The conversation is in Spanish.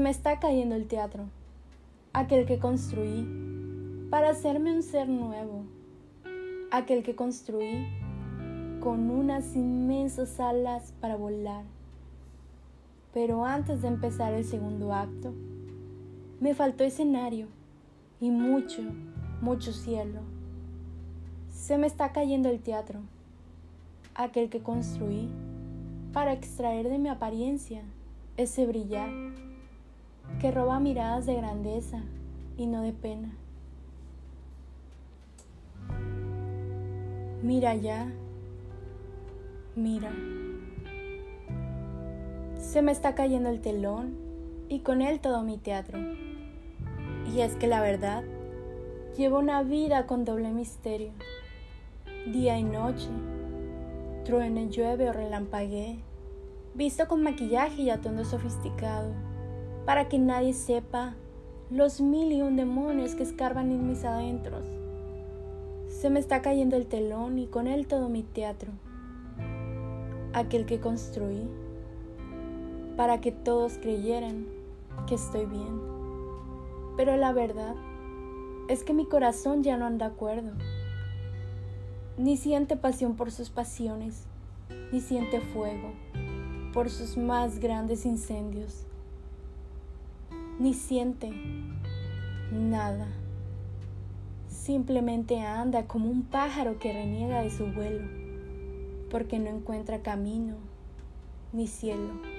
me está cayendo el teatro, aquel que construí para hacerme un ser nuevo, aquel que construí con unas inmensas alas para volar. Pero antes de empezar el segundo acto, me faltó escenario y mucho, mucho cielo. Se me está cayendo el teatro, aquel que construí para extraer de mi apariencia ese brillar que roba miradas de grandeza y no de pena. Mira ya, mira. Se me está cayendo el telón y con él todo mi teatro. Y es que la verdad, llevo una vida con doble misterio. Día y noche, truene, llueve o relampaguee, visto con maquillaje y atuendo sofisticado para que nadie sepa los mil y un demonios que escarban en mis adentros. Se me está cayendo el telón y con él todo mi teatro, aquel que construí, para que todos creyeran que estoy bien. Pero la verdad es que mi corazón ya no anda acuerdo, ni siente pasión por sus pasiones, ni siente fuego por sus más grandes incendios ni siente nada. Simplemente anda como un pájaro que reniega de su vuelo, porque no encuentra camino ni cielo.